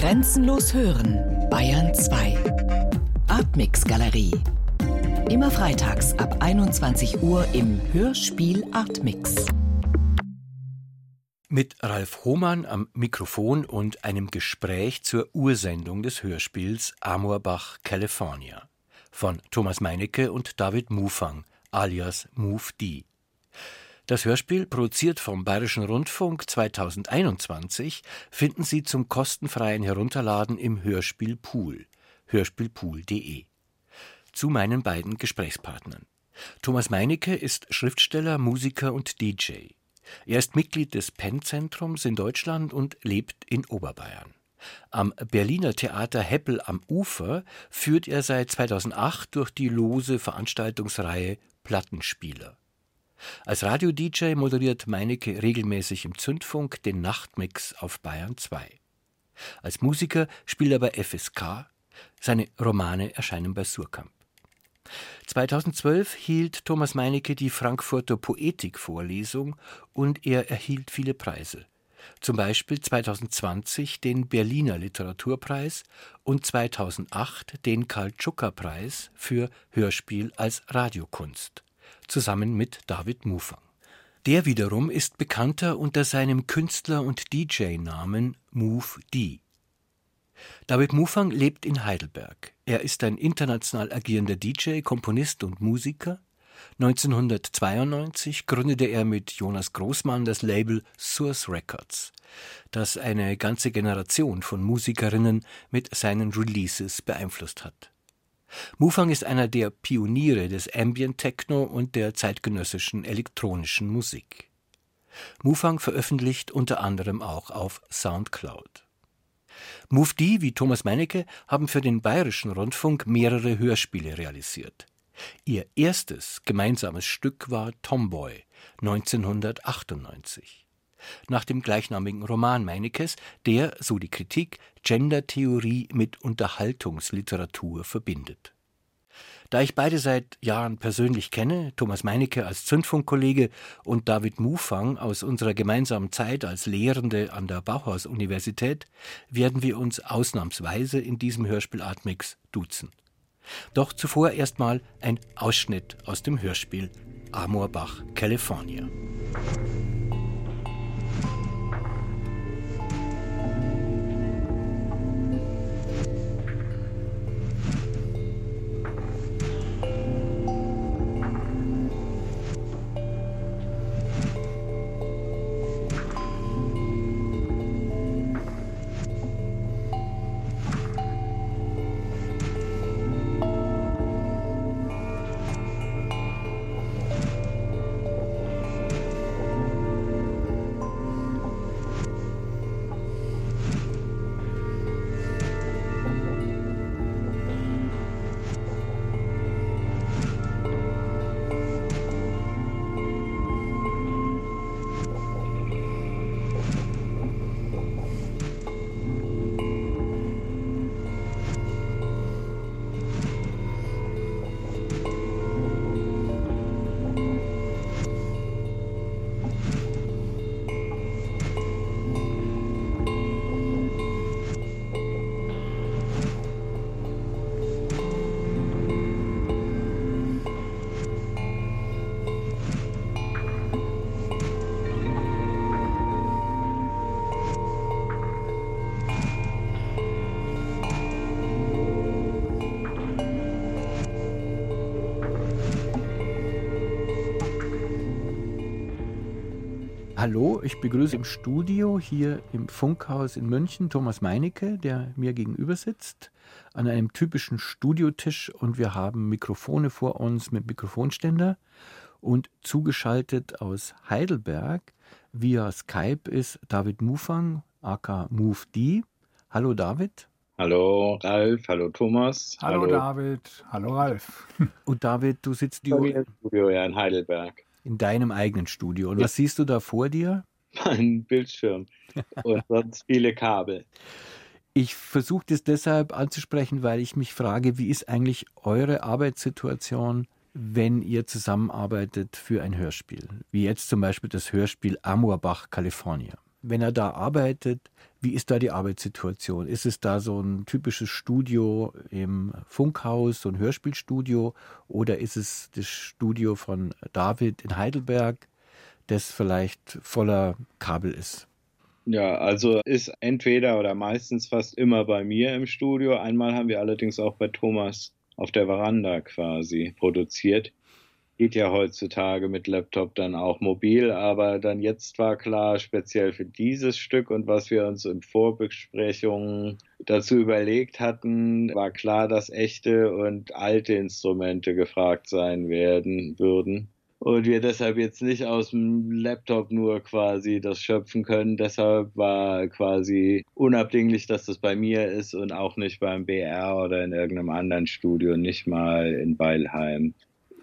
Grenzenlos hören, Bayern 2. Artmix Galerie. Immer freitags ab 21 Uhr im Hörspiel Artmix. Mit Ralf Hohmann am Mikrofon und einem Gespräch zur Ursendung des Hörspiels Amorbach, California von Thomas Meinecke und David Mufang alias Move D. Das Hörspiel, produziert vom Bayerischen Rundfunk 2021, finden Sie zum kostenfreien Herunterladen im Hörspielpool, hörspielpool.de. Zu meinen beiden Gesprächspartnern. Thomas Meinecke ist Schriftsteller, Musiker und DJ. Er ist Mitglied des Penn-Zentrums in Deutschland und lebt in Oberbayern. Am Berliner Theater Heppel am Ufer führt er seit 2008 durch die lose Veranstaltungsreihe Plattenspieler. Als Radio-DJ moderiert Meinecke regelmäßig im Zündfunk den Nachtmix auf Bayern 2. Als Musiker spielt er bei FSK, seine Romane erscheinen bei Surkamp. 2012 hielt Thomas Meinecke die Frankfurter Poetikvorlesung und er erhielt viele Preise. Zum Beispiel 2020 den Berliner Literaturpreis und 2008 den Karl-Tschucker-Preis für Hörspiel als Radiokunst zusammen mit David Mufang. Der wiederum ist bekannter unter seinem Künstler- und DJ-Namen Move D. David Mufang lebt in Heidelberg. Er ist ein international agierender DJ, Komponist und Musiker. 1992 gründete er mit Jonas Großmann das Label Source Records, das eine ganze Generation von Musikerinnen mit seinen Releases beeinflusst hat. Mufang ist einer der Pioniere des Ambient Techno und der zeitgenössischen elektronischen Musik. Mufang veröffentlicht unter anderem auch auf Soundcloud. Mufdi wie Thomas Meinecke haben für den Bayerischen Rundfunk mehrere Hörspiele realisiert. Ihr erstes gemeinsames Stück war Tomboy 1998 nach dem gleichnamigen Roman Meinekes, der, so die Kritik, Gendertheorie mit Unterhaltungsliteratur verbindet. Da ich beide seit Jahren persönlich kenne, Thomas Meinecke als Zündfunkkollege und David Mufang aus unserer gemeinsamen Zeit als Lehrende an der Bauhaus-Universität, werden wir uns ausnahmsweise in diesem Hörspiel Artmix duzen. Doch zuvor erstmal ein Ausschnitt aus dem Hörspiel Amorbach, California. Hallo, ich begrüße im Studio hier im Funkhaus in München Thomas Meinecke, der mir gegenüber sitzt, an einem typischen Studiotisch und wir haben Mikrofone vor uns mit Mikrofonständer und zugeschaltet aus Heidelberg via Skype ist David Mufang, aka Move D. Hallo David. Hallo Ralf, hallo Thomas. Hallo, hallo. David, hallo Ralf. Und David, du sitzt im Studio ja in Heidelberg in deinem eigenen Studio. Und ja. was siehst du da vor dir? Mein Bildschirm und sonst viele Kabel. Ich versuche das deshalb anzusprechen, weil ich mich frage, wie ist eigentlich eure Arbeitssituation, wenn ihr zusammenarbeitet für ein Hörspiel? Wie jetzt zum Beispiel das Hörspiel Amorbach, California. Wenn er da arbeitet, Wie ist da die Arbeitssituation? Ist es da so ein typisches Studio im Funkhaus, so ein Hörspielstudio, oder ist es das Studio von David in Heidelberg, das vielleicht voller Kabel ist? Ja, also ist entweder oder meistens fast immer bei mir im Studio. Einmal haben wir allerdings auch bei Thomas auf der Veranda quasi produziert geht ja heutzutage mit Laptop dann auch mobil, aber dann jetzt war klar, speziell für dieses Stück und was wir uns in Vorbesprechungen dazu überlegt hatten, war klar, dass echte und alte Instrumente gefragt sein werden würden. Und wir deshalb jetzt nicht aus dem Laptop nur quasi das schöpfen können. Deshalb war quasi unabdinglich, dass das bei mir ist und auch nicht beim BR oder in irgendeinem anderen Studio, nicht mal in Weilheim.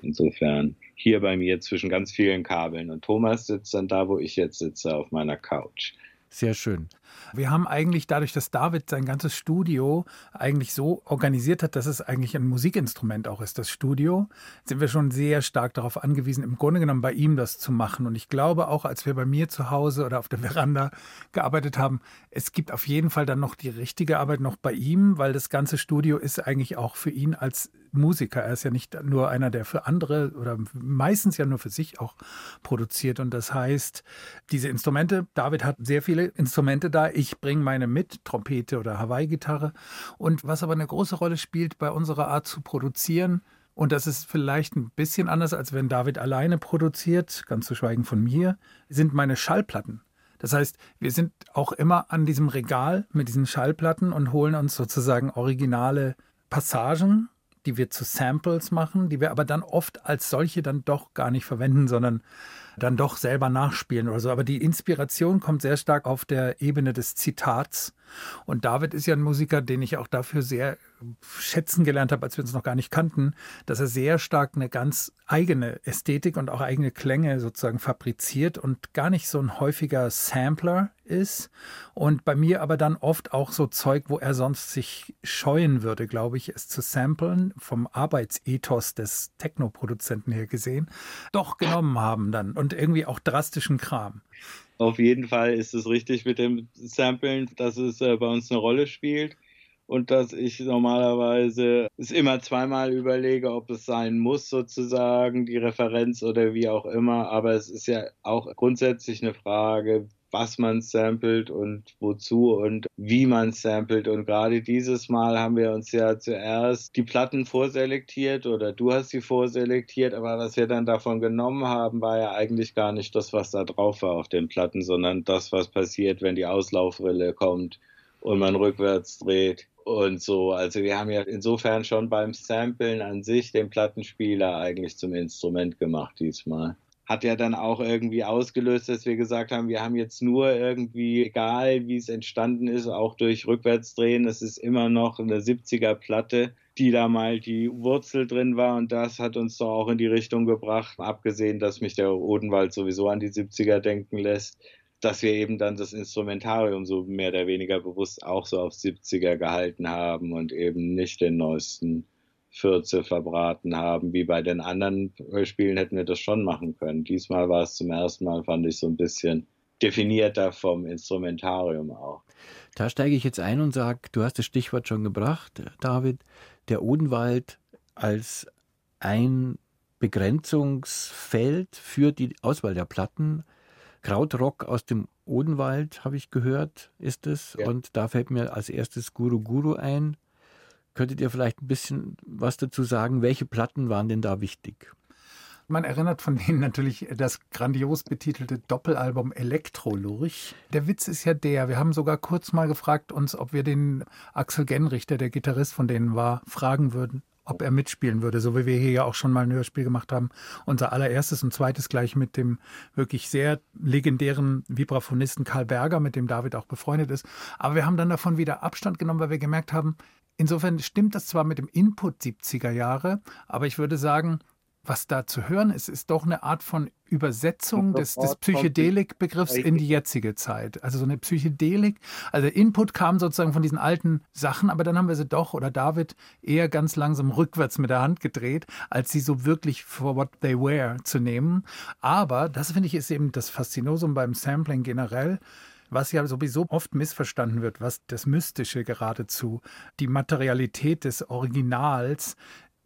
Insofern hier bei mir zwischen ganz vielen Kabeln. Und Thomas sitzt dann da, wo ich jetzt sitze, auf meiner Couch. Sehr schön. Wir haben eigentlich dadurch, dass David sein ganzes Studio eigentlich so organisiert hat, dass es eigentlich ein Musikinstrument auch ist, das Studio, sind wir schon sehr stark darauf angewiesen, im Grunde genommen bei ihm das zu machen. Und ich glaube auch, als wir bei mir zu Hause oder auf der Veranda gearbeitet haben, es gibt auf jeden Fall dann noch die richtige Arbeit noch bei ihm, weil das ganze Studio ist eigentlich auch für ihn als Musiker. Er ist ja nicht nur einer, der für andere oder meistens ja nur für sich auch produziert. Und das heißt, diese Instrumente, David hat sehr viele Instrumente da. Ich bringe meine mit, Trompete oder Hawaii-Gitarre. Und was aber eine große Rolle spielt bei unserer Art zu produzieren, und das ist vielleicht ein bisschen anders, als wenn David alleine produziert, ganz zu schweigen von mir, sind meine Schallplatten. Das heißt, wir sind auch immer an diesem Regal mit diesen Schallplatten und holen uns sozusagen originale Passagen die wir zu Samples machen, die wir aber dann oft als solche dann doch gar nicht verwenden, sondern dann doch selber nachspielen oder so. Aber die Inspiration kommt sehr stark auf der Ebene des Zitats. Und David ist ja ein Musiker, den ich auch dafür sehr schätzen gelernt habe, als wir uns noch gar nicht kannten, dass er sehr stark eine ganz eigene Ästhetik und auch eigene Klänge sozusagen fabriziert und gar nicht so ein häufiger Sampler ist. Und bei mir aber dann oft auch so Zeug, wo er sonst sich scheuen würde, glaube ich, es zu samplen, vom Arbeitsethos des Technoproduzenten her gesehen, doch genommen haben dann und irgendwie auch drastischen Kram. Auf jeden Fall ist es richtig mit dem Samplen, dass es äh, bei uns eine Rolle spielt und dass ich normalerweise es immer zweimal überlege, ob es sein muss, sozusagen, die Referenz oder wie auch immer. Aber es ist ja auch grundsätzlich eine Frage, was man samplet und wozu und wie man samplet. Und gerade dieses Mal haben wir uns ja zuerst die Platten vorselektiert oder du hast sie vorselektiert, aber was wir dann davon genommen haben, war ja eigentlich gar nicht das, was da drauf war auf den Platten, sondern das, was passiert, wenn die Auslaufrille kommt und man rückwärts dreht und so. Also wir haben ja insofern schon beim Samplen an sich den Plattenspieler eigentlich zum Instrument gemacht diesmal. Hat ja dann auch irgendwie ausgelöst, dass wir gesagt haben, wir haben jetzt nur irgendwie, egal wie es entstanden ist, auch durch Rückwärtsdrehen, es ist immer noch eine 70er Platte, die da mal die Wurzel drin war und das hat uns doch auch in die Richtung gebracht, abgesehen, dass mich der Odenwald sowieso an die 70er denken lässt dass wir eben dann das Instrumentarium so mehr oder weniger bewusst auch so auf 70er gehalten haben und eben nicht den neuesten Fürze verbraten haben. Wie bei den anderen Spielen hätten wir das schon machen können. Diesmal war es zum ersten Mal, fand ich, so ein bisschen definierter vom Instrumentarium auch. Da steige ich jetzt ein und sage, du hast das Stichwort schon gebracht, David, der Odenwald als ein Begrenzungsfeld für die Auswahl der Platten Krautrock aus dem Odenwald, habe ich gehört, ist es. Ja. Und da fällt mir als erstes Guru Guru ein. Könntet ihr vielleicht ein bisschen was dazu sagen? Welche Platten waren denn da wichtig? Man erinnert von denen natürlich das grandios betitelte Doppelalbum Elektrolurch. Der Witz ist ja der, wir haben sogar kurz mal gefragt uns, ob wir den Axel Genrichter, der Gitarrist von denen war, fragen würden, ob er mitspielen würde, so wie wir hier ja auch schon mal ein Hörspiel gemacht haben. Unser allererstes und zweites gleich mit dem wirklich sehr legendären Vibraphonisten Karl Berger, mit dem David auch befreundet ist. Aber wir haben dann davon wieder Abstand genommen, weil wir gemerkt haben, insofern stimmt das zwar mit dem Input 70er Jahre, aber ich würde sagen, was da zu hören ist, ist doch eine Art von Übersetzung des, des Psychedelik-Begriffs in die jetzige Zeit. Also so eine Psychedelik, also Input kam sozusagen von diesen alten Sachen, aber dann haben wir sie doch, oder David, eher ganz langsam rückwärts mit der Hand gedreht, als sie so wirklich for what they were zu nehmen. Aber das finde ich ist eben das Faszinosum beim Sampling generell was ja sowieso oft missverstanden wird, was das Mystische geradezu, die Materialität des Originals,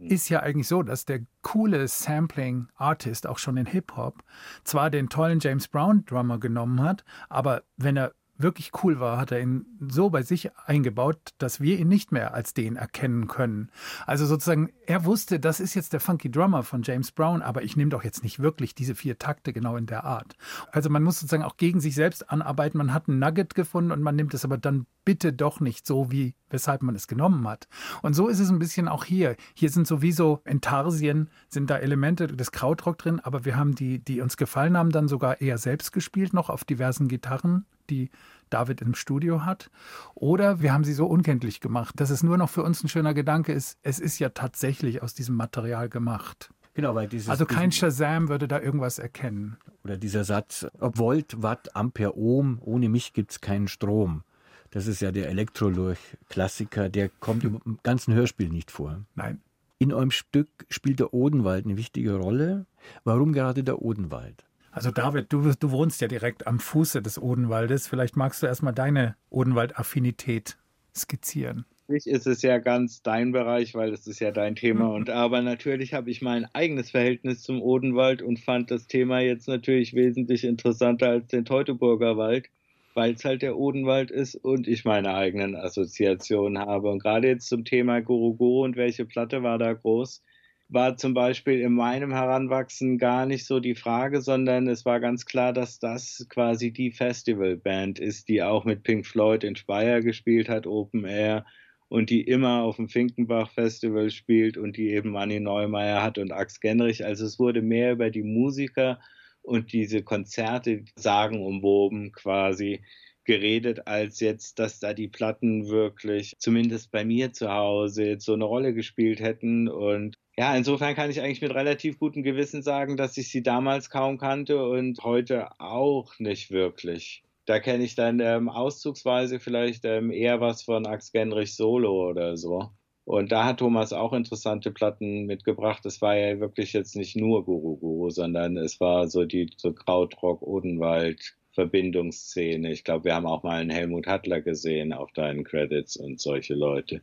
ist ja eigentlich so, dass der coole Sampling-Artist auch schon in Hip-Hop zwar den tollen James Brown-Drummer genommen hat, aber wenn er wirklich cool war, hat er ihn so bei sich eingebaut, dass wir ihn nicht mehr als den erkennen können. Also sozusagen, er wusste, das ist jetzt der Funky Drummer von James Brown, aber ich nehme doch jetzt nicht wirklich diese vier Takte genau in der Art. Also man muss sozusagen auch gegen sich selbst anarbeiten. Man hat ein Nugget gefunden und man nimmt es aber dann bitte doch nicht so, wie weshalb man es genommen hat. Und so ist es ein bisschen auch hier. Hier sind sowieso in Tarsien sind da Elemente des Krautrock drin, aber wir haben die, die uns gefallen haben, dann sogar eher selbst gespielt, noch auf diversen Gitarren die David im Studio hat. Oder wir haben sie so unkenntlich gemacht, dass es nur noch für uns ein schöner Gedanke ist, es ist ja tatsächlich aus diesem Material gemacht. Genau, weil dieses, also kein Shazam würde da irgendwas erkennen. Oder dieser Satz, ob Volt, Watt, Ampere, Ohm, ohne mich gibt es keinen Strom. Das ist ja der Elektrolurch-Klassiker, der kommt im ganzen Hörspiel nicht vor. Nein. In eurem Stück spielt der Odenwald eine wichtige Rolle. Warum gerade der Odenwald? Also David, du, du wohnst ja direkt am Fuße des Odenwaldes. Vielleicht magst du erstmal deine Odenwald-Affinität skizzieren. Natürlich ist es ja ganz dein Bereich, weil es ist ja dein Thema. Mhm. Und aber natürlich habe ich mein eigenes Verhältnis zum Odenwald und fand das Thema jetzt natürlich wesentlich interessanter als den Teutoburger Wald, weil es halt der Odenwald ist und ich meine eigenen Assoziationen habe. Und gerade jetzt zum Thema Guru und welche Platte war da groß, war zum Beispiel in meinem Heranwachsen gar nicht so die Frage, sondern es war ganz klar, dass das quasi die Festivalband ist, die auch mit Pink Floyd in Speyer gespielt hat, Open Air, und die immer auf dem Finkenbach Festival spielt und die eben Manny Neumeier hat und Ax Genrich. Also es wurde mehr über die Musiker und diese Konzerte sagen umwoben quasi geredet, als jetzt, dass da die Platten wirklich, zumindest bei mir zu Hause, jetzt so eine Rolle gespielt hätten. Und ja, insofern kann ich eigentlich mit relativ gutem Gewissen sagen, dass ich sie damals kaum kannte und heute auch nicht wirklich. Da kenne ich dann ähm, auszugsweise vielleicht ähm, eher was von Ax Genrich Solo oder so. Und da hat Thomas auch interessante Platten mitgebracht. Es war ja wirklich jetzt nicht nur Guru Guru, sondern es war so die so Krautrock, Odenwald, Verbindungsszene. Ich glaube, wir haben auch mal einen Helmut Hattler gesehen auf deinen Credits und solche Leute.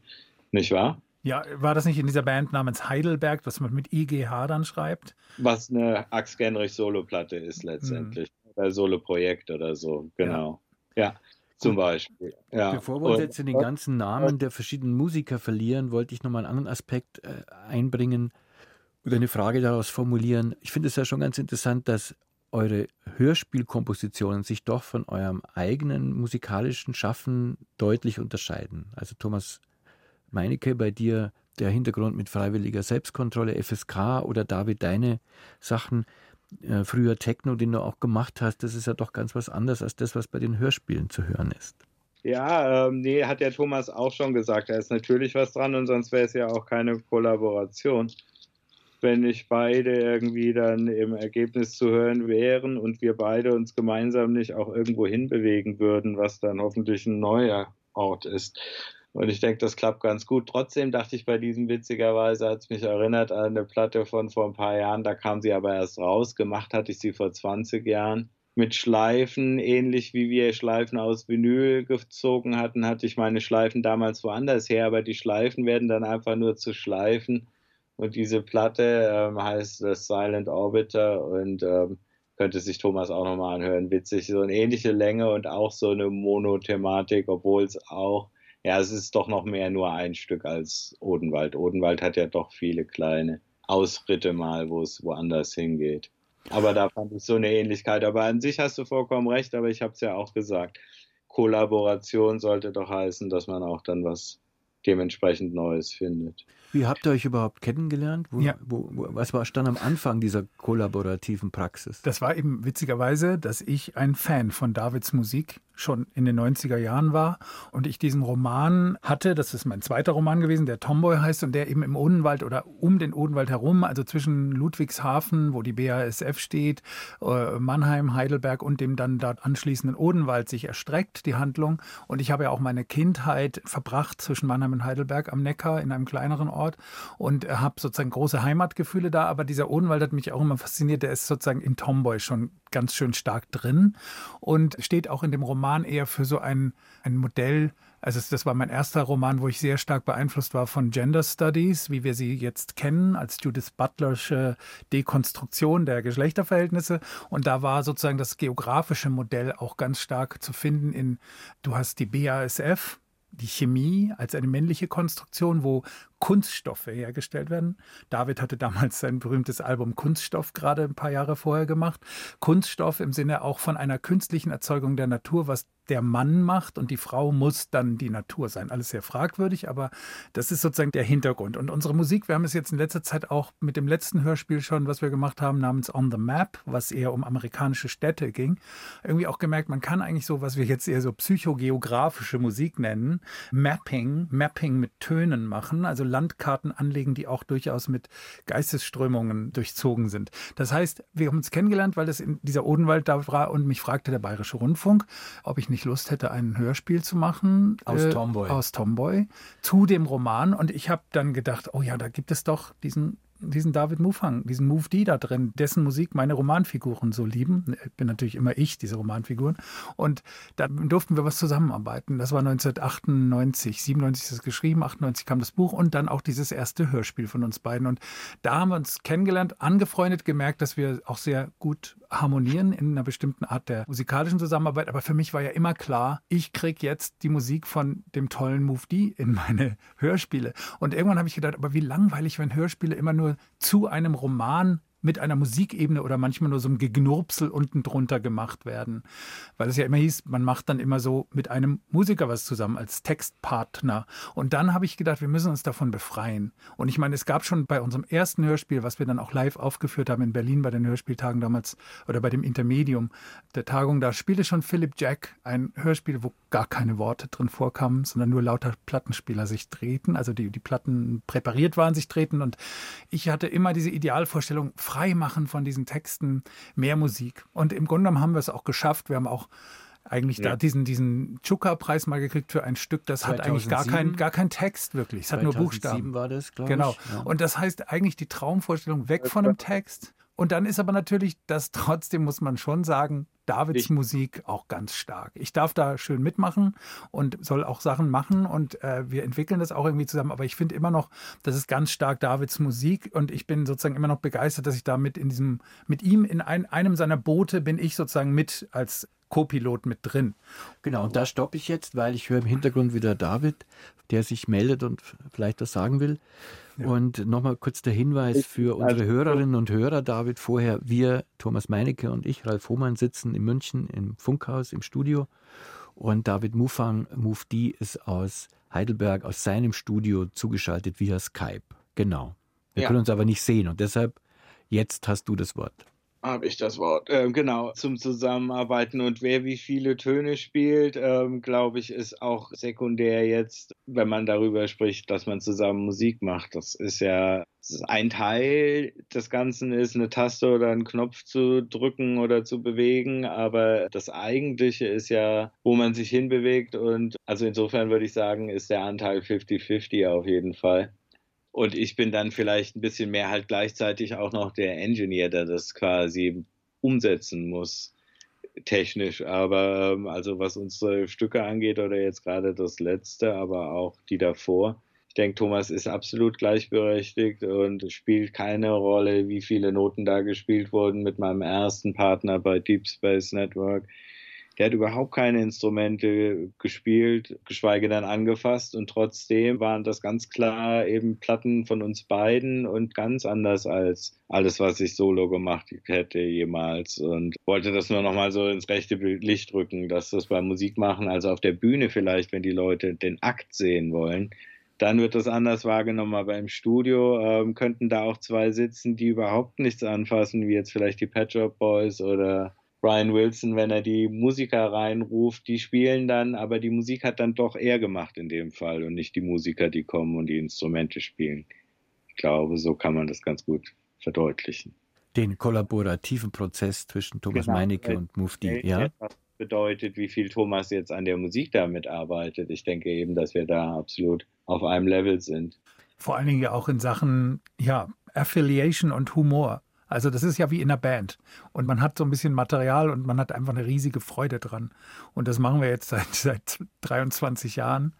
Nicht wahr? Ja, war das nicht in dieser Band namens Heidelberg, was man mit IGH dann schreibt? Was eine Ax Genrich Soloplatte ist letztendlich. Mhm. Oder Soloprojekt oder so, genau. Ja, ja zum Beispiel. Ja. Bevor wir uns jetzt in den ganzen Namen der verschiedenen Musiker verlieren, wollte ich nochmal einen anderen Aspekt äh, einbringen oder eine Frage daraus formulieren. Ich finde es ja schon ganz interessant, dass eure Hörspielkompositionen sich doch von eurem eigenen musikalischen Schaffen deutlich unterscheiden. Also Thomas Meinecke, bei dir der Hintergrund mit freiwilliger Selbstkontrolle, FSK oder David, deine Sachen, äh, früher Techno, den du auch gemacht hast, das ist ja doch ganz was anderes als das, was bei den Hörspielen zu hören ist. Ja, ähm, nee, hat der Thomas auch schon gesagt. Da ist natürlich was dran und sonst wäre es ja auch keine Kollaboration. Wenn nicht beide irgendwie dann im Ergebnis zu hören wären und wir beide uns gemeinsam nicht auch irgendwo hinbewegen würden, was dann hoffentlich ein neuer Ort ist. Und ich denke, das klappt ganz gut. Trotzdem dachte ich bei diesem witzigerweise, hat es mich erinnert an eine Platte von vor ein paar Jahren, da kam sie aber erst raus. Gemacht hatte ich sie vor 20 Jahren. Mit Schleifen, ähnlich wie wir Schleifen aus Vinyl gezogen hatten, hatte ich meine Schleifen damals woanders her, aber die Schleifen werden dann einfach nur zu Schleifen. Und diese Platte ähm, heißt The Silent Orbiter und ähm, könnte sich Thomas auch nochmal anhören. Witzig, so eine ähnliche Länge und auch so eine Monothematik, obwohl es auch ja, es ist doch noch mehr nur ein Stück als Odenwald. Odenwald hat ja doch viele kleine Ausritte mal, wo es woanders hingeht. Aber da fand ich so eine Ähnlichkeit. Aber an sich hast du vollkommen recht, aber ich habe es ja auch gesagt. Kollaboration sollte doch heißen, dass man auch dann was dementsprechend Neues findet. Wie habt ihr euch überhaupt kennengelernt? Wo, ja. wo, wo, was war stand am Anfang dieser kollaborativen Praxis? Das war eben witzigerweise, dass ich ein Fan von Davids Musik schon in den 90er Jahren war und ich diesen Roman hatte, das ist mein zweiter Roman gewesen, der Tomboy heißt und der eben im Odenwald oder um den Odenwald herum, also zwischen Ludwigshafen, wo die BASF steht, äh, Mannheim, Heidelberg und dem dann dort anschließenden Odenwald sich erstreckt, die Handlung. Und ich habe ja auch meine Kindheit verbracht zwischen Mannheim und Heidelberg am Neckar in einem kleineren Ort und habe sozusagen große Heimatgefühle da, aber dieser Odenwald hat mich auch immer fasziniert, der ist sozusagen in Tomboy schon ganz schön stark drin und steht auch in dem Roman eher für so ein, ein Modell, also das war mein erster Roman, wo ich sehr stark beeinflusst war von Gender Studies, wie wir sie jetzt kennen, als Judith Butlersche Dekonstruktion der Geschlechterverhältnisse. Und da war sozusagen das geografische Modell auch ganz stark zu finden in, du hast die BASF, die Chemie als eine männliche Konstruktion, wo Kunststoffe hergestellt werden. David hatte damals sein berühmtes Album Kunststoff gerade ein paar Jahre vorher gemacht. Kunststoff im Sinne auch von einer künstlichen Erzeugung der Natur, was der Mann macht und die Frau muss dann die Natur sein. Alles sehr fragwürdig, aber das ist sozusagen der Hintergrund. Und unsere Musik, wir haben es jetzt in letzter Zeit auch mit dem letzten Hörspiel schon, was wir gemacht haben, namens On the Map, was eher um amerikanische Städte ging, irgendwie auch gemerkt, man kann eigentlich so, was wir jetzt eher so psychogeografische Musik nennen, Mapping, Mapping mit Tönen machen, also Landkarten anlegen, die auch durchaus mit Geistesströmungen durchzogen sind. Das heißt, wir haben uns kennengelernt, weil das in dieser Odenwald da war und mich fragte der Bayerische Rundfunk, ob ich nicht Lust hätte, ein Hörspiel zu machen. Aus äh, Tomboy. Aus Tomboy zu dem Roman. Und ich habe dann gedacht, oh ja, da gibt es doch diesen diesen David Mufang, diesen Move D da drin, dessen Musik meine Romanfiguren so lieben. Ich bin natürlich immer ich, diese Romanfiguren. Und da durften wir was zusammenarbeiten. Das war 1998, 97 ist es geschrieben, 98 kam das Buch und dann auch dieses erste Hörspiel von uns beiden. Und da haben wir uns kennengelernt, angefreundet, gemerkt, dass wir auch sehr gut harmonieren in einer bestimmten Art der musikalischen Zusammenarbeit. Aber für mich war ja immer klar, ich kriege jetzt die Musik von dem tollen Move D in meine Hörspiele. Und irgendwann habe ich gedacht, aber wie langweilig, wenn Hörspiele immer nur zu einem Roman mit einer Musikebene oder manchmal nur so einem Gegnurpsel unten drunter gemacht werden. Weil es ja immer hieß, man macht dann immer so mit einem Musiker was zusammen als Textpartner. Und dann habe ich gedacht, wir müssen uns davon befreien. Und ich meine, es gab schon bei unserem ersten Hörspiel, was wir dann auch live aufgeführt haben in Berlin bei den Hörspieltagen damals oder bei dem Intermedium der Tagung, da spielte schon Philip Jack ein Hörspiel, wo gar keine Worte drin vorkamen, sondern nur lauter Plattenspieler sich drehten, also die, die Platten präpariert waren, sich drehten. Und ich hatte immer diese Idealvorstellung, frei machen von diesen Texten, mehr Musik. Und im Grunde genommen haben wir es auch geschafft. Wir haben auch eigentlich ja. da diesen, diesen Chuka-Preis mal gekriegt für ein Stück, das 2007, hat eigentlich gar keinen gar kein Text wirklich. Es hat nur Buchstaben. war das, glaube genau. ich. Genau. Ja. Und das heißt eigentlich die Traumvorstellung weg von dem Text. Und dann ist aber natürlich das trotzdem, muss man schon sagen, Davids ich. Musik auch ganz stark. Ich darf da schön mitmachen und soll auch Sachen machen und äh, wir entwickeln das auch irgendwie zusammen. Aber ich finde immer noch, das ist ganz stark Davids Musik und ich bin sozusagen immer noch begeistert, dass ich da mit in diesem, mit ihm in ein, einem seiner Boote bin ich sozusagen mit als Co-Pilot mit drin. Genau, und da stoppe ich jetzt, weil ich höre im Hintergrund wieder David, der sich meldet und vielleicht was sagen will. Ja. Und nochmal kurz der Hinweis für unsere also, Hörerinnen und Hörer, David, vorher, wir, Thomas Meinecke und ich, Ralf Hohmann, sitzen in München im Funkhaus im Studio und David Mufang, Mufti, ist aus Heidelberg, aus seinem Studio zugeschaltet via Skype. Genau. Wir ja. können uns aber nicht sehen und deshalb, jetzt hast du das Wort habe ich das Wort. Ähm, genau, zum Zusammenarbeiten und wer wie viele Töne spielt, ähm, glaube ich, ist auch sekundär jetzt, wenn man darüber spricht, dass man zusammen Musik macht. Das ist ja ein Teil des Ganzen ist, eine Taste oder einen Knopf zu drücken oder zu bewegen, aber das Eigentliche ist ja, wo man sich hinbewegt und also insofern würde ich sagen, ist der Anteil 50-50 auf jeden Fall. Und ich bin dann vielleicht ein bisschen mehr halt gleichzeitig auch noch der Engineer, der das quasi umsetzen muss, technisch. Aber ähm, also was unsere Stücke angeht oder jetzt gerade das letzte, aber auch die davor. Ich denke, Thomas ist absolut gleichberechtigt und spielt keine Rolle, wie viele Noten da gespielt wurden mit meinem ersten Partner bei Deep Space Network der hat überhaupt keine Instrumente gespielt, geschweige denn angefasst. Und trotzdem waren das ganz klar eben Platten von uns beiden und ganz anders als alles, was ich solo gemacht hätte jemals. Und wollte das nur nochmal so ins rechte Licht rücken, dass das beim Musikmachen, also auf der Bühne vielleicht, wenn die Leute den Akt sehen wollen, dann wird das anders wahrgenommen. Aber im Studio ähm, könnten da auch zwei sitzen, die überhaupt nichts anfassen, wie jetzt vielleicht die Pet Shop Boys oder Brian Wilson, wenn er die Musiker reinruft, die spielen dann, aber die Musik hat dann doch er gemacht in dem Fall und nicht die Musiker, die kommen und die Instrumente spielen. Ich glaube, so kann man das ganz gut verdeutlichen. Den kollaborativen Prozess zwischen Thomas genau. Meinecke und Mufti, ja? bedeutet, wie viel Thomas jetzt an der Musik damit arbeitet. Ich denke eben, dass wir da absolut auf einem Level sind. Vor allen Dingen ja auch in Sachen ja, Affiliation und Humor. Also das ist ja wie in einer Band. Und man hat so ein bisschen Material und man hat einfach eine riesige Freude dran. Und das machen wir jetzt seit, seit 23 Jahren.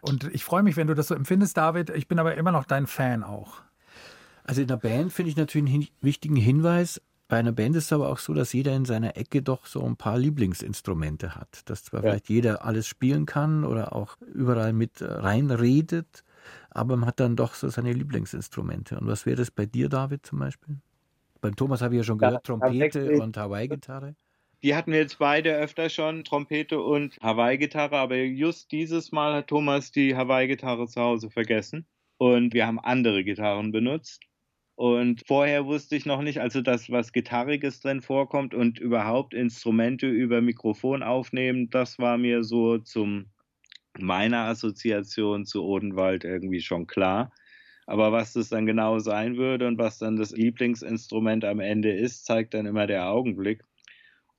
Und ich freue mich, wenn du das so empfindest, David. Ich bin aber immer noch dein Fan auch. Also in der Band finde ich natürlich einen wichtigen Hinweis. Bei einer Band ist es aber auch so, dass jeder in seiner Ecke doch so ein paar Lieblingsinstrumente hat. Dass zwar ja. vielleicht jeder alles spielen kann oder auch überall mit reinredet, aber man hat dann doch so seine Lieblingsinstrumente. Und was wäre das bei dir, David, zum Beispiel? Beim Thomas habe ich ja schon gehört, Trompete und Hawaii-Gitarre. Die hatten wir jetzt beide öfter schon, Trompete und Hawaii-Gitarre, aber just dieses Mal hat Thomas die Hawaii-Gitarre zu Hause vergessen und wir haben andere Gitarren benutzt. Und vorher wusste ich noch nicht, also das, was Gitarriges drin vorkommt und überhaupt Instrumente über Mikrofon aufnehmen, das war mir so zum meiner Assoziation zu Odenwald irgendwie schon klar. Aber was das dann genau sein würde und was dann das Lieblingsinstrument am Ende ist, zeigt dann immer der Augenblick.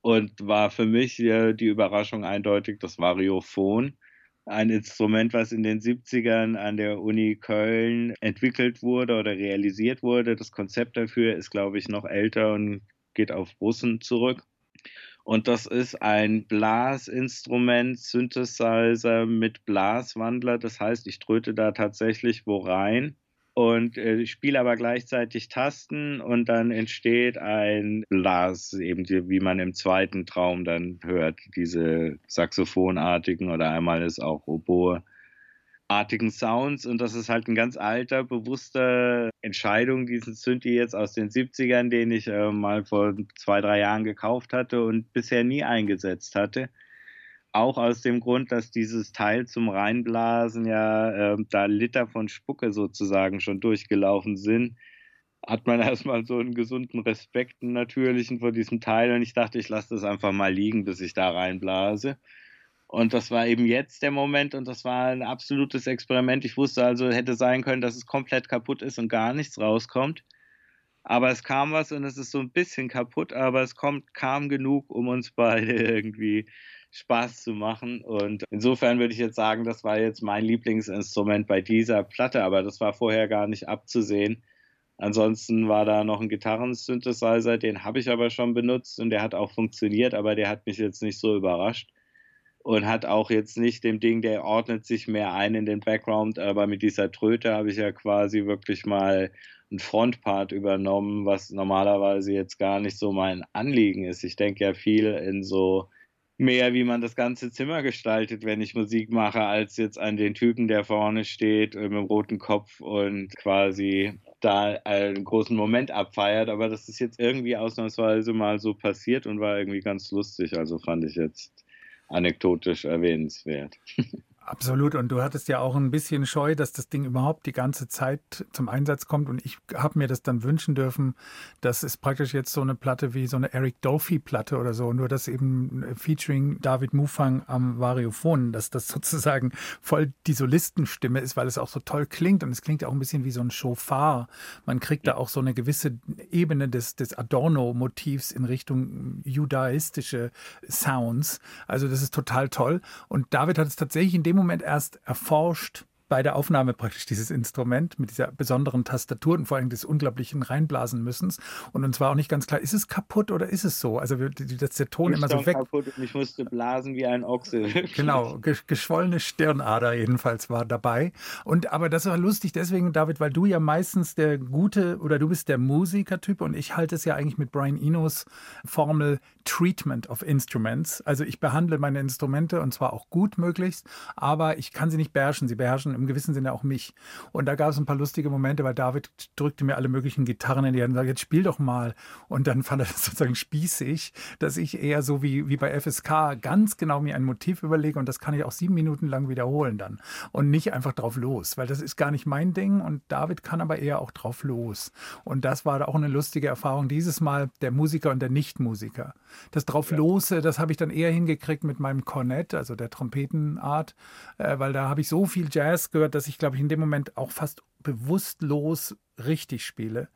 Und war für mich die Überraschung eindeutig das Variophon. Ein Instrument, was in den 70ern an der Uni Köln entwickelt wurde oder realisiert wurde. Das Konzept dafür ist, glaube ich, noch älter und geht auf Russen zurück. Und das ist ein Blasinstrument, Synthesizer mit Blaswandler. Das heißt, ich tröte da tatsächlich wo rein und äh, spiele aber gleichzeitig Tasten und dann entsteht ein Blas, eben die, wie man im zweiten Traum dann hört, diese saxophonartigen oder einmal ist auch Oboe artigen Sounds und das ist halt ein ganz alter, bewusster Entscheidung, diesen Synthi jetzt aus den 70ern, den ich äh, mal vor zwei, drei Jahren gekauft hatte und bisher nie eingesetzt hatte. Auch aus dem Grund, dass dieses Teil zum Reinblasen ja äh, da Liter von Spucke sozusagen schon durchgelaufen sind, hat man erstmal so einen gesunden Respekt, einen natürlichen vor diesem Teil und ich dachte, ich lasse das einfach mal liegen, bis ich da reinblase. Und das war eben jetzt der Moment und das war ein absolutes Experiment. Ich wusste also, hätte sein können, dass es komplett kaputt ist und gar nichts rauskommt. Aber es kam was und es ist so ein bisschen kaputt, aber es kommt, kam genug, um uns beide irgendwie Spaß zu machen. Und insofern würde ich jetzt sagen, das war jetzt mein Lieblingsinstrument bei dieser Platte, aber das war vorher gar nicht abzusehen. Ansonsten war da noch ein Gitarrensynthesizer, den habe ich aber schon benutzt und der hat auch funktioniert, aber der hat mich jetzt nicht so überrascht und hat auch jetzt nicht dem Ding, der ordnet sich mehr ein in den Background, aber mit dieser Tröte habe ich ja quasi wirklich mal ein Frontpart übernommen, was normalerweise jetzt gar nicht so mein Anliegen ist. Ich denke ja viel in so mehr, wie man das ganze Zimmer gestaltet, wenn ich Musik mache, als jetzt an den Typen, der vorne steht mit dem roten Kopf und quasi da einen großen Moment abfeiert. Aber das ist jetzt irgendwie ausnahmsweise mal so passiert und war irgendwie ganz lustig. Also fand ich jetzt anekdotisch erwähnenswert. Absolut. Und du hattest ja auch ein bisschen Scheu, dass das Ding überhaupt die ganze Zeit zum Einsatz kommt. Und ich habe mir das dann wünschen dürfen. Das ist praktisch jetzt so eine Platte wie so eine Eric Dolphy-Platte oder so. Nur das eben featuring David Mufang am Variophon, dass das sozusagen voll die Solistenstimme ist, weil es auch so toll klingt. Und es klingt ja auch ein bisschen wie so ein Shofar. Man kriegt da auch so eine gewisse Ebene des, des Adorno-Motivs in Richtung judaistische Sounds. Also das ist total toll. Und David hat es tatsächlich in dem Moment erst erforscht, bei der Aufnahme praktisch dieses Instrument mit dieser besonderen Tastatur und vor allem des unglaublichen Reinblasen müssens. Und uns war auch nicht ganz klar, ist es kaputt oder ist es so? Also dass der Ton ich immer so weg. Kaputt und ich musste blasen wie ein Ochse. genau, geschwollene Stirnader jedenfalls war dabei. Und aber das war lustig deswegen, David, weil du ja meistens der gute oder du bist der Musikertyp und ich halte es ja eigentlich mit Brian Enos Formel Treatment of Instruments. Also ich behandle meine Instrumente und zwar auch gut möglichst, aber ich kann sie nicht beherrschen. Sie beherrschen im gewissen Sinne auch mich. Und da gab es ein paar lustige Momente, weil David drückte mir alle möglichen Gitarren in die Hand und sagte, jetzt spiel doch mal. Und dann fand er das sozusagen spießig, dass ich eher so wie, wie bei FSK ganz genau mir ein Motiv überlege und das kann ich auch sieben Minuten lang wiederholen dann. Und nicht einfach drauf los, weil das ist gar nicht mein Ding und David kann aber eher auch drauf los. Und das war auch eine lustige Erfahrung. Dieses Mal der Musiker und der Nichtmusiker. Das drauf lose, das habe ich dann eher hingekriegt mit meinem Cornett, also der Trompetenart, äh, weil da habe ich so viel Jazz gehört, dass ich, glaube ich, in dem Moment auch fast bewusstlos richtig spiele.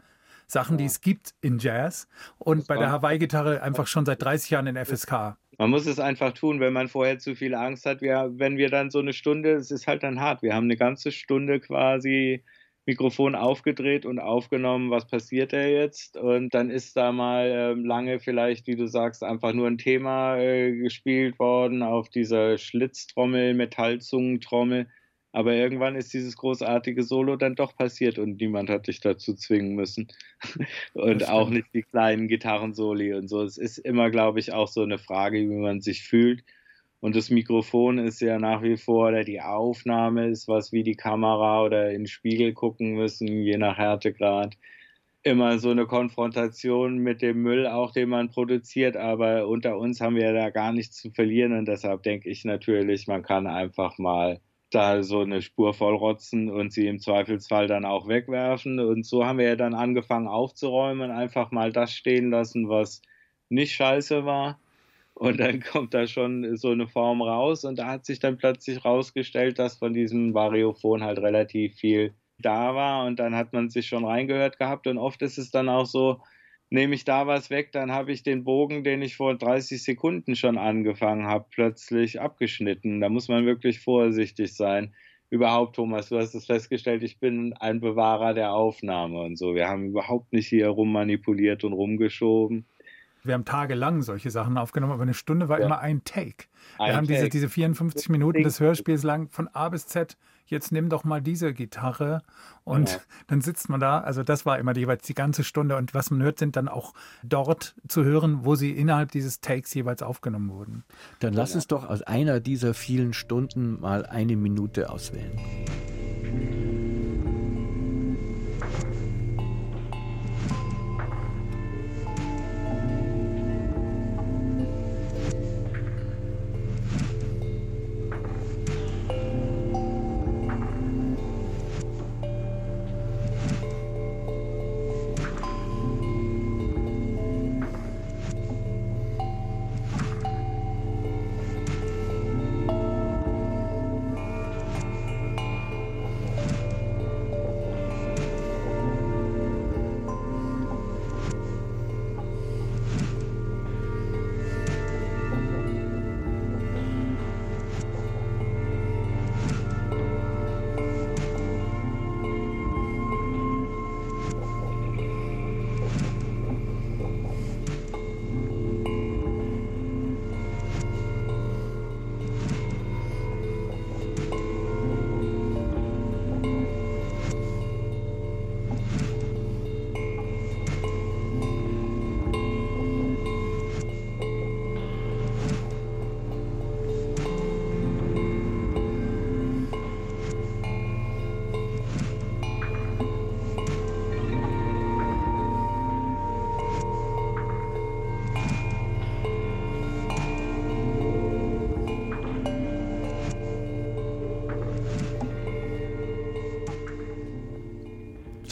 Sachen, die es gibt in Jazz und bei der Hawaii-Gitarre einfach schon seit 30 Jahren in FSK. Man muss es einfach tun, wenn man vorher zu viel Angst hat. Wir, wenn wir dann so eine Stunde, es ist halt dann hart. Wir haben eine ganze Stunde quasi Mikrofon aufgedreht und aufgenommen, was passiert da jetzt? Und dann ist da mal äh, lange vielleicht, wie du sagst, einfach nur ein Thema äh, gespielt worden auf dieser Schlitztrommel, Metallzungentrommel. Aber irgendwann ist dieses großartige Solo dann doch passiert und niemand hat dich dazu zwingen müssen. und auch nicht die kleinen Gitarrensoli und so. Es ist immer, glaube ich, auch so eine Frage, wie man sich fühlt. Und das Mikrofon ist ja nach wie vor, oder die Aufnahme ist was wie die Kamera oder in den Spiegel gucken müssen, je nach Härtegrad. Immer so eine Konfrontation mit dem Müll, auch den man produziert. Aber unter uns haben wir da gar nichts zu verlieren. Und deshalb denke ich natürlich, man kann einfach mal da so eine Spur vollrotzen und sie im Zweifelsfall dann auch wegwerfen. Und so haben wir ja dann angefangen aufzuräumen, einfach mal das stehen lassen, was nicht scheiße war. Und dann kommt da schon so eine Form raus. Und da hat sich dann plötzlich rausgestellt, dass von diesem Variophon halt relativ viel da war. Und dann hat man sich schon reingehört gehabt. Und oft ist es dann auch so, nehme ich da was weg, dann habe ich den Bogen, den ich vor 30 Sekunden schon angefangen habe, plötzlich abgeschnitten. Da muss man wirklich vorsichtig sein. Überhaupt, Thomas, du hast es festgestellt, ich bin ein Bewahrer der Aufnahme und so. Wir haben überhaupt nicht hier rummanipuliert und rumgeschoben. Wir haben tagelang solche Sachen aufgenommen, aber eine Stunde war ja. immer ein Take. Wir ein haben Take. Diese, diese 54 Minuten des Hörspiels lang von A bis Z. Jetzt nimm doch mal diese Gitarre und ja. dann sitzt man da. Also das war immer jeweils die ganze Stunde und was man hört, sind dann auch dort zu hören, wo sie innerhalb dieses Takes jeweils aufgenommen wurden. Dann lass uns doch aus einer dieser vielen Stunden mal eine Minute auswählen.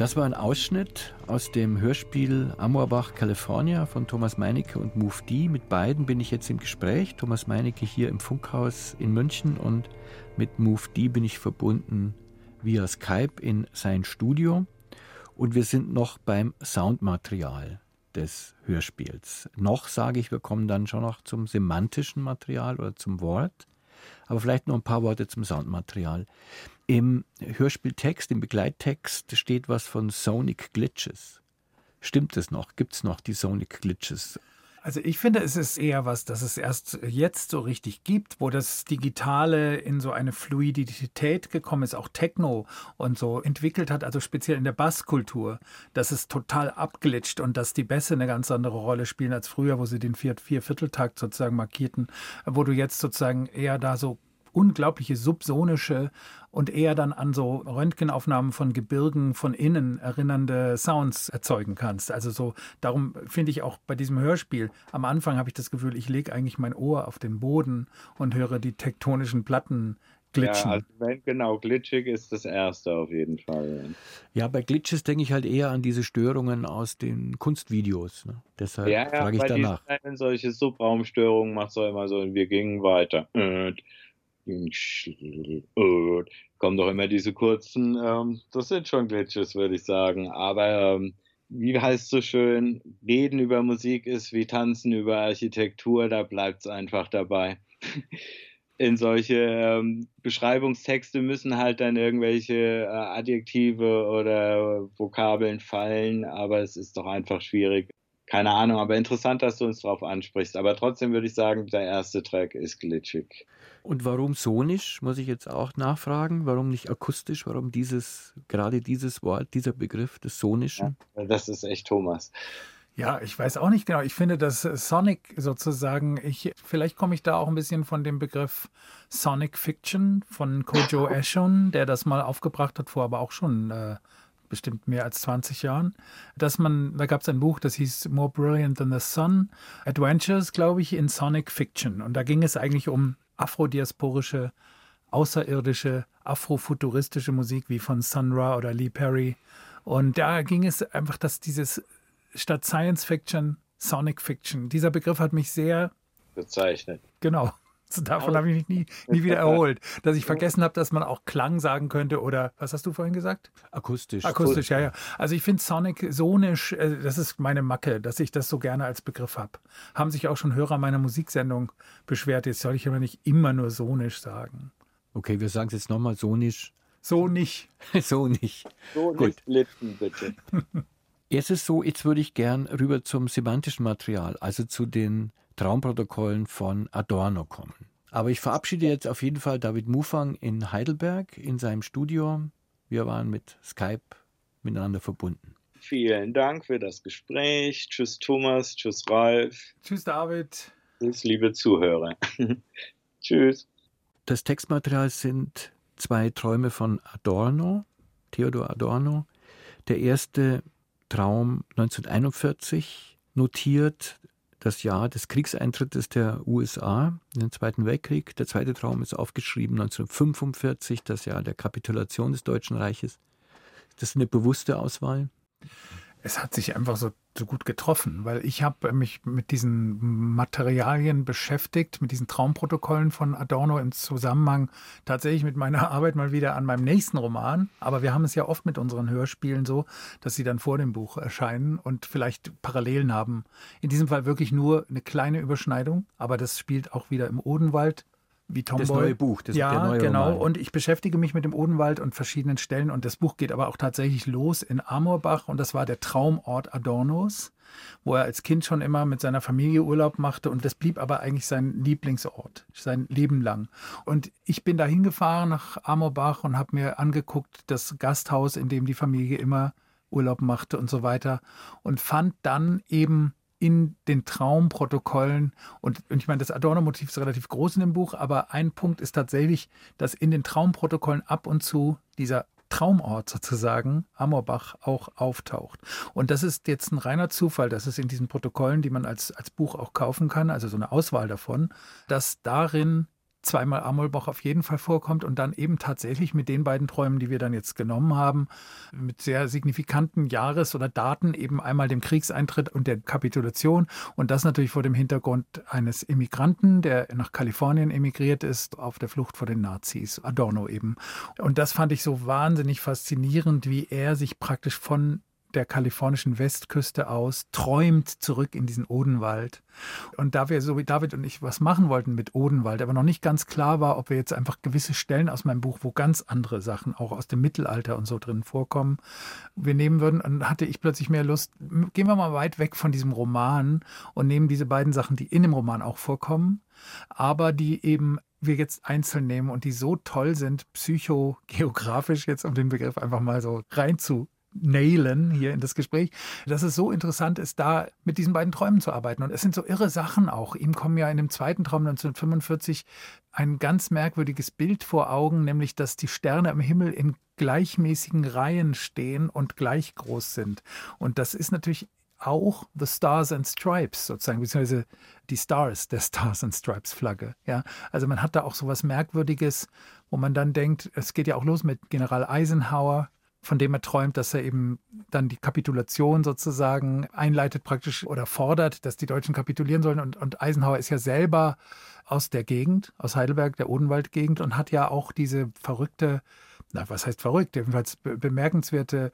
Das war ein Ausschnitt aus dem Hörspiel Amorbach, California von Thomas Meinecke und D. Mit beiden bin ich jetzt im Gespräch. Thomas Meinecke hier im Funkhaus in München und mit D bin ich verbunden via Skype in sein Studio. Und wir sind noch beim Soundmaterial des Hörspiels. Noch sage ich, wir kommen dann schon noch zum semantischen Material oder zum Wort. Aber vielleicht noch ein paar Worte zum Soundmaterial. Im Hörspieltext, im Begleittext steht was von Sonic Glitches. Stimmt es noch? Gibt es noch die Sonic Glitches? Also ich finde, es ist eher was, das es erst jetzt so richtig gibt, wo das Digitale in so eine Fluidität gekommen ist, auch Techno und so entwickelt hat, also speziell in der Basskultur, dass es total abglitscht und dass die Bässe eine ganz andere Rolle spielen als früher, wo sie den Vier Viervierteltakt sozusagen markierten, wo du jetzt sozusagen eher da so unglaubliche subsonische und eher dann an so Röntgenaufnahmen von Gebirgen von innen erinnernde Sounds erzeugen kannst. Also so, darum finde ich auch bei diesem Hörspiel, am Anfang habe ich das Gefühl, ich lege eigentlich mein Ohr auf den Boden und höre die tektonischen Platten glitschen. Ja, also wenn, genau, glitschig ist das erste auf jeden Fall. Ja, bei Glitches denke ich halt eher an diese Störungen aus den Kunstvideos. Ne? Deshalb ja, ja, frage ich danach. Wenn solche Subraumstörungen macht es auch immer so, und wir gingen weiter kommen doch immer diese kurzen, ähm, das sind schon Glitches, würde ich sagen. Aber ähm, wie heißt so schön, reden über Musik ist wie tanzen über Architektur, da bleibt es einfach dabei. in solche ähm, Beschreibungstexte müssen halt dann irgendwelche äh, Adjektive oder Vokabeln fallen, aber es ist doch einfach schwierig. Keine Ahnung, aber interessant, dass du uns darauf ansprichst. Aber trotzdem würde ich sagen, der erste Track ist glitschig. Und warum sonisch, muss ich jetzt auch nachfragen? Warum nicht akustisch? Warum dieses, gerade dieses Wort, dieser Begriff des Sonischen? Ja, das ist echt Thomas. Ja, ich weiß auch nicht genau. Ich finde, dass Sonic sozusagen, ich, vielleicht komme ich da auch ein bisschen von dem Begriff Sonic Fiction von Kojo Eshon, der das mal aufgebracht hat, vor aber auch schon äh, bestimmt mehr als 20 Jahren, dass man, da gab es ein Buch, das hieß More Brilliant Than the Sun, Adventures, glaube ich, in Sonic Fiction. Und da ging es eigentlich um afrodiasporische, außerirdische, afrofuturistische Musik wie von Sun Ra oder Lee Perry. Und da ging es einfach, dass dieses statt Science Fiction Sonic Fiction, dieser Begriff hat mich sehr bezeichnet. Genau. Davon habe ich mich nie, nie wieder erholt. Dass ich vergessen habe, dass man auch Klang sagen könnte oder, was hast du vorhin gesagt? Akustisch. Akustisch, ja, ja. Also ich finde Sonic sonisch, äh, das ist meine Macke, dass ich das so gerne als Begriff habe. Haben sich auch schon Hörer meiner Musiksendung beschwert, jetzt soll ich aber nicht immer nur sonisch sagen. Okay, wir sagen es jetzt nochmal sonisch. So nicht. so nicht. So Gut. nicht blitzen, bitte. Es ist so, jetzt würde ich gern rüber zum semantischen Material, also zu den Traumprotokollen von Adorno kommen. Aber ich verabschiede jetzt auf jeden Fall David Mufang in Heidelberg in seinem Studio. Wir waren mit Skype miteinander verbunden. Vielen Dank für das Gespräch. Tschüss Thomas, tschüss Ralf. Tschüss David. Tschüss liebe Zuhörer. tschüss. Das Textmaterial sind zwei Träume von Adorno, Theodor Adorno. Der erste Traum 1941 notiert das Jahr des Kriegseintritts der USA in den Zweiten Weltkrieg. Der zweite Traum ist aufgeschrieben 1945, das Jahr der Kapitulation des Deutschen Reiches. Das ist eine bewusste Auswahl? Es hat sich einfach so so gut getroffen, weil ich habe mich mit diesen Materialien beschäftigt, mit diesen Traumprotokollen von Adorno im Zusammenhang tatsächlich mit meiner Arbeit mal wieder an meinem nächsten Roman. Aber wir haben es ja oft mit unseren Hörspielen so, dass sie dann vor dem Buch erscheinen und vielleicht Parallelen haben. In diesem Fall wirklich nur eine kleine Überschneidung, aber das spielt auch wieder im Odenwald wie Tomboy. Das neue Buch, das ja, der neue genau. Roman. Und ich beschäftige mich mit dem Odenwald und verschiedenen Stellen. Und das Buch geht aber auch tatsächlich los in Amorbach. Und das war der Traumort Adornos, wo er als Kind schon immer mit seiner Familie Urlaub machte. Und das blieb aber eigentlich sein Lieblingsort, sein Leben lang. Und ich bin da hingefahren nach Amorbach und habe mir angeguckt, das Gasthaus, in dem die Familie immer Urlaub machte und so weiter. Und fand dann eben in den Traumprotokollen. Und, und ich meine, das Adorno-Motiv ist relativ groß in dem Buch, aber ein Punkt ist tatsächlich, dass in den Traumprotokollen ab und zu dieser Traumort sozusagen, Amorbach, auch auftaucht. Und das ist jetzt ein reiner Zufall, dass es in diesen Protokollen, die man als, als Buch auch kaufen kann, also so eine Auswahl davon, dass darin zweimal Amolbach auf jeden Fall vorkommt und dann eben tatsächlich mit den beiden Träumen, die wir dann jetzt genommen haben, mit sehr signifikanten Jahres- oder Daten eben einmal dem Kriegseintritt und der Kapitulation und das natürlich vor dem Hintergrund eines Immigranten, der nach Kalifornien emigriert ist, auf der Flucht vor den Nazis, Adorno eben. Und das fand ich so wahnsinnig faszinierend, wie er sich praktisch von der kalifornischen Westküste aus, träumt zurück in diesen Odenwald. Und da wir so wie David und ich was machen wollten mit Odenwald, aber noch nicht ganz klar war, ob wir jetzt einfach gewisse Stellen aus meinem Buch, wo ganz andere Sachen auch aus dem Mittelalter und so drin vorkommen, wir nehmen würden, dann hatte ich plötzlich mehr Lust, gehen wir mal weit weg von diesem Roman und nehmen diese beiden Sachen, die in dem Roman auch vorkommen, aber die eben wir jetzt einzeln nehmen und die so toll sind, psychogeografisch jetzt um den Begriff einfach mal so rein zu nailen hier in das Gespräch, dass es so interessant ist, da mit diesen beiden Träumen zu arbeiten. Und es sind so irre Sachen auch. Ihm kommen ja in dem zweiten Traum 1945 ein ganz merkwürdiges Bild vor Augen, nämlich dass die Sterne am Himmel in gleichmäßigen Reihen stehen und gleich groß sind. Und das ist natürlich auch The Stars and Stripes sozusagen, beziehungsweise die Stars der Stars and Stripes Flagge. Ja, also man hat da auch so was Merkwürdiges, wo man dann denkt, es geht ja auch los mit General Eisenhower, von dem er träumt, dass er eben dann die Kapitulation sozusagen einleitet praktisch oder fordert, dass die Deutschen kapitulieren sollen. Und, und Eisenhower ist ja selber aus der Gegend, aus Heidelberg, der Odenwald-Gegend und hat ja auch diese verrückte, na, was heißt verrückt, jedenfalls bemerkenswerte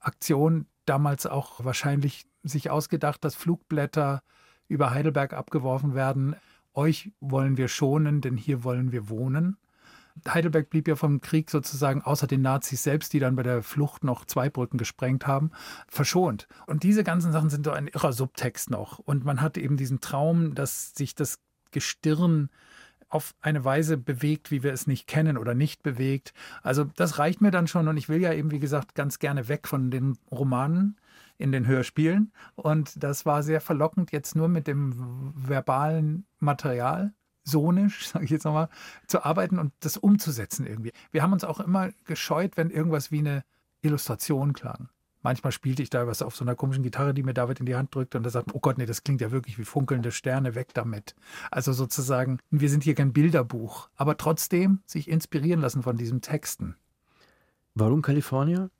Aktion damals auch wahrscheinlich sich ausgedacht, dass Flugblätter über Heidelberg abgeworfen werden euch wollen wir schonen, denn hier wollen wir wohnen. Heidelberg blieb ja vom Krieg sozusagen, außer den Nazis selbst, die dann bei der Flucht noch zwei Brücken gesprengt haben, verschont. Und diese ganzen Sachen sind so ein irrer Subtext noch. Und man hat eben diesen Traum, dass sich das Gestirn auf eine Weise bewegt, wie wir es nicht kennen oder nicht bewegt. Also das reicht mir dann schon und ich will ja eben, wie gesagt, ganz gerne weg von den Romanen in den Hörspielen. Und das war sehr verlockend, jetzt nur mit dem verbalen Material sonisch, sage ich jetzt nochmal, zu arbeiten und das umzusetzen irgendwie. Wir haben uns auch immer gescheut, wenn irgendwas wie eine Illustration klang. Manchmal spielte ich da was auf so einer komischen Gitarre, die mir David in die Hand drückte und da sagt, oh Gott, nee, das klingt ja wirklich wie funkelnde Sterne, weg damit. Also sozusagen, wir sind hier kein Bilderbuch, aber trotzdem sich inspirieren lassen von diesen Texten. Warum Kalifornien?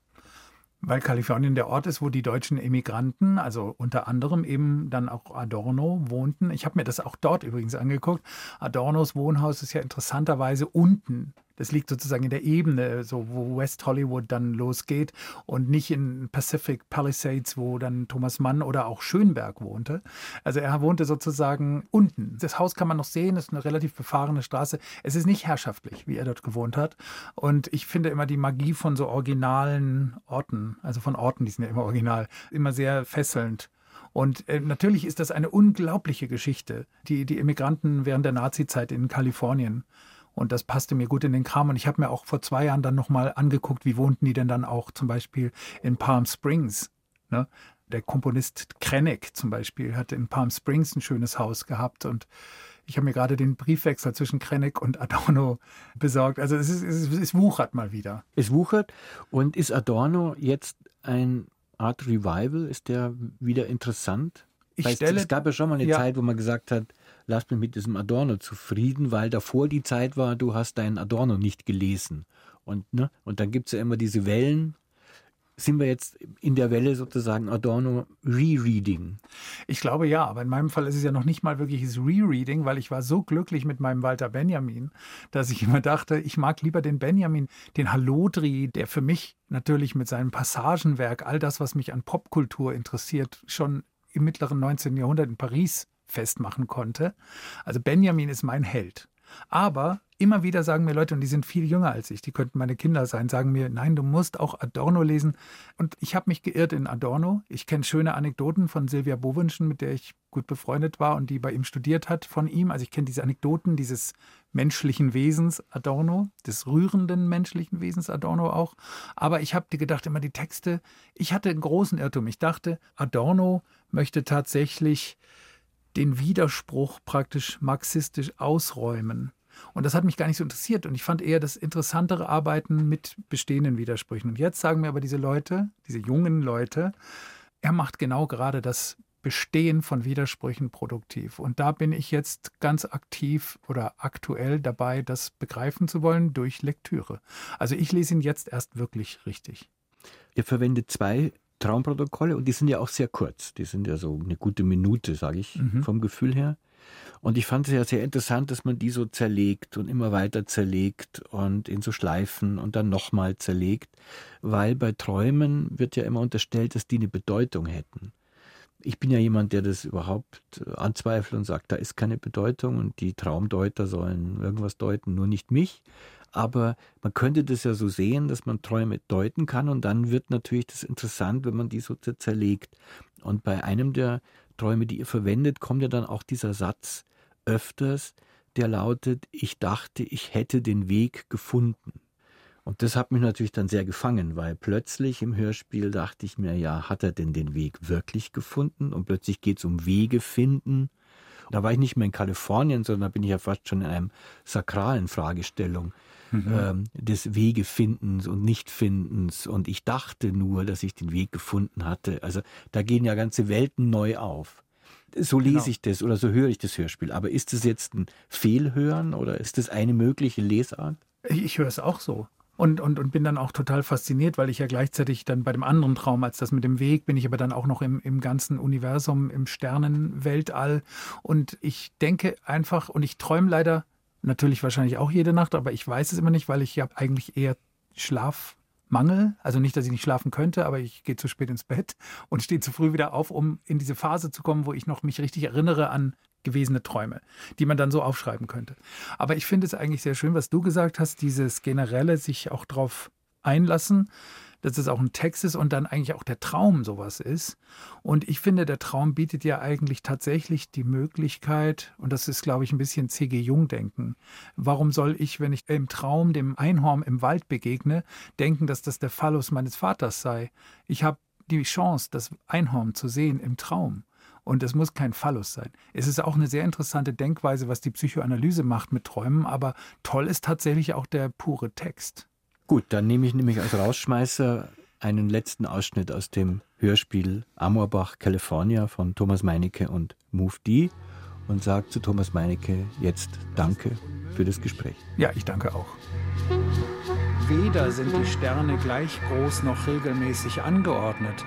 Weil Kalifornien der Ort ist, wo die deutschen Emigranten, also unter anderem eben dann auch Adorno, wohnten. Ich habe mir das auch dort übrigens angeguckt. Adornos Wohnhaus ist ja interessanterweise unten das liegt sozusagen in der Ebene, so wo West Hollywood dann losgeht und nicht in Pacific Palisades, wo dann Thomas Mann oder auch Schönberg wohnte. Also er wohnte sozusagen unten. Das Haus kann man noch sehen, ist eine relativ befahrene Straße. Es ist nicht herrschaftlich, wie er dort gewohnt hat. Und ich finde immer die Magie von so originalen Orten, also von Orten, die sind ja immer original, immer sehr fesselnd. Und äh, natürlich ist das eine unglaubliche Geschichte, die, die Immigranten während der Nazizeit in Kalifornien. Und das passte mir gut in den Kram. Und ich habe mir auch vor zwei Jahren dann nochmal angeguckt, wie wohnten die denn dann auch zum Beispiel in Palm Springs. Ne? Der Komponist Krennic zum Beispiel hatte in Palm Springs ein schönes Haus gehabt. Und ich habe mir gerade den Briefwechsel zwischen Krennic und Adorno besorgt. Also es, ist, es, es wuchert mal wieder. Es wuchert. Und ist Adorno jetzt ein Art Revival? Ist der wieder interessant? Ich stelle, es gab ja schon mal eine ja. Zeit, wo man gesagt hat, lass mich mit diesem Adorno zufrieden, weil davor die Zeit war, du hast deinen Adorno nicht gelesen. Und, ne, und dann gibt es ja immer diese Wellen. Sind wir jetzt in der Welle sozusagen Adorno Rereading? Ich glaube ja, aber in meinem Fall ist es ja noch nicht mal wirkliches Rereading, weil ich war so glücklich mit meinem Walter Benjamin, dass ich immer dachte, ich mag lieber den Benjamin, den Hallodri, der für mich natürlich mit seinem Passagenwerk all das, was mich an Popkultur interessiert, schon im mittleren 19. Jahrhundert in Paris festmachen konnte. Also Benjamin ist mein Held. Aber immer wieder sagen mir Leute, und die sind viel jünger als ich, die könnten meine Kinder sein, sagen mir, nein, du musst auch Adorno lesen. Und ich habe mich geirrt in Adorno. Ich kenne schöne Anekdoten von Silvia Bowenschen, mit der ich gut befreundet war und die bei ihm studiert hat von ihm. Also ich kenne diese Anekdoten dieses menschlichen Wesens Adorno, des rührenden menschlichen Wesens Adorno auch. Aber ich habe gedacht, immer die Texte, ich hatte einen großen Irrtum. Ich dachte, Adorno möchte tatsächlich den Widerspruch praktisch marxistisch ausräumen. Und das hat mich gar nicht so interessiert. Und ich fand eher das interessantere Arbeiten mit bestehenden Widersprüchen. Und jetzt sagen mir aber diese Leute, diese jungen Leute, er macht genau gerade das Bestehen von Widersprüchen produktiv. Und da bin ich jetzt ganz aktiv oder aktuell dabei, das begreifen zu wollen durch Lektüre. Also ich lese ihn jetzt erst wirklich richtig. Ihr verwendet zwei Traumprotokolle und die sind ja auch sehr kurz. Die sind ja so eine gute Minute, sage ich, mhm. vom Gefühl her. Und ich fand es ja sehr interessant, dass man die so zerlegt und immer weiter zerlegt und in so Schleifen und dann nochmal zerlegt, weil bei Träumen wird ja immer unterstellt, dass die eine Bedeutung hätten. Ich bin ja jemand, der das überhaupt anzweifelt und sagt, da ist keine Bedeutung und die Traumdeuter sollen irgendwas deuten, nur nicht mich. Aber man könnte das ja so sehen, dass man Träume deuten kann und dann wird natürlich das interessant, wenn man die so zerlegt. Und bei einem der Träume, die ihr verwendet, kommt ja dann auch dieser Satz öfters, der lautet, ich dachte, ich hätte den Weg gefunden. Und das hat mich natürlich dann sehr gefangen, weil plötzlich im Hörspiel dachte ich mir, ja, hat er denn den Weg wirklich gefunden? Und plötzlich geht es um Wege finden. Da war ich nicht mehr in Kalifornien, sondern da bin ich ja fast schon in einem sakralen Fragestellung mhm. ähm, des Wegefindens und Nichtfindens. Und ich dachte nur, dass ich den Weg gefunden hatte. Also da gehen ja ganze Welten neu auf. So lese genau. ich das oder so höre ich das Hörspiel. Aber ist es jetzt ein Fehlhören oder ist das eine mögliche Lesart? Ich, ich höre es auch so. Und, und, und bin dann auch total fasziniert, weil ich ja gleichzeitig dann bei dem anderen Traum als das mit dem Weg bin ich aber dann auch noch im, im ganzen Universum, im Sternenweltall. Und ich denke einfach, und ich träume leider Natürlich wahrscheinlich auch jede Nacht, aber ich weiß es immer nicht, weil ich ja eigentlich eher Schlafmangel. Also nicht, dass ich nicht schlafen könnte, aber ich gehe zu spät ins Bett und stehe zu früh wieder auf, um in diese Phase zu kommen, wo ich noch mich richtig erinnere an gewesene Träume, die man dann so aufschreiben könnte. Aber ich finde es eigentlich sehr schön, was du gesagt hast, dieses generelle sich auch drauf einlassen, dass es auch ein Text ist und dann eigentlich auch der Traum sowas ist. Und ich finde, der Traum bietet ja eigentlich tatsächlich die Möglichkeit, und das ist, glaube ich, ein bisschen C.G. Jung-Denken. Warum soll ich, wenn ich im Traum dem Einhorn im Wald begegne, denken, dass das der Phallus meines Vaters sei? Ich habe die Chance, das Einhorn zu sehen im Traum. Und es muss kein Phallus sein. Es ist auch eine sehr interessante Denkweise, was die Psychoanalyse macht mit Träumen, aber toll ist tatsächlich auch der pure Text. Gut, dann nehme ich nämlich als Rausschmeißer einen letzten Ausschnitt aus dem Hörspiel Amorbach, California von Thomas Meinecke und Move D und sage zu Thomas Meinecke jetzt Danke für das Gespräch. Ja, ich danke auch. Weder sind die Sterne gleich groß noch regelmäßig angeordnet.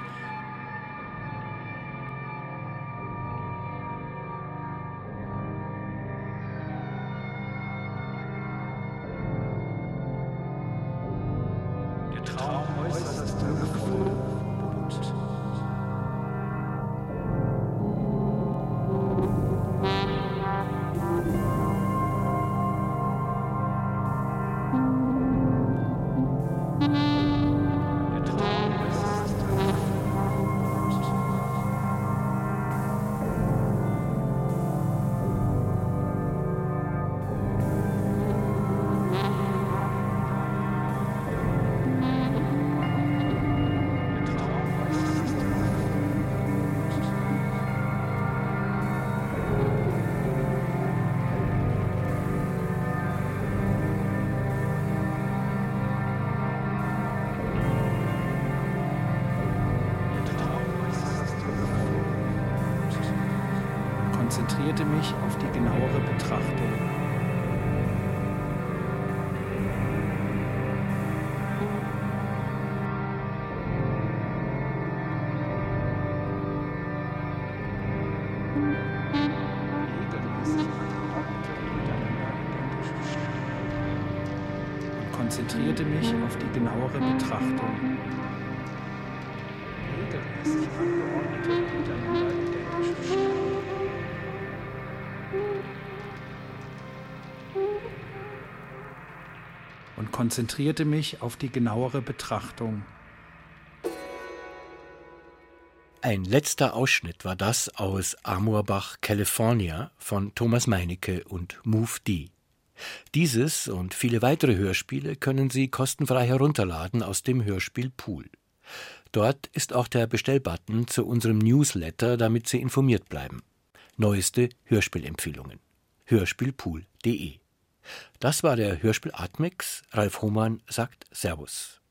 Konzentrierte mich auf die genauere Betrachtung. Konzentrierte mich auf die genauere Betrachtung. Konzentrierte mich auf die genauere Betrachtung. Ein letzter Ausschnitt war das aus Amorbach, California von Thomas Meinecke und Move D. Dieses und viele weitere Hörspiele können Sie kostenfrei herunterladen aus dem Hörspiel Pool. Dort ist auch der Bestellbutton zu unserem Newsletter, damit Sie informiert bleiben. Neueste Hörspielempfehlungen. Hörspielpool.de das war der Hörspiel Atmix. Ralf Hohmann sagt Servus.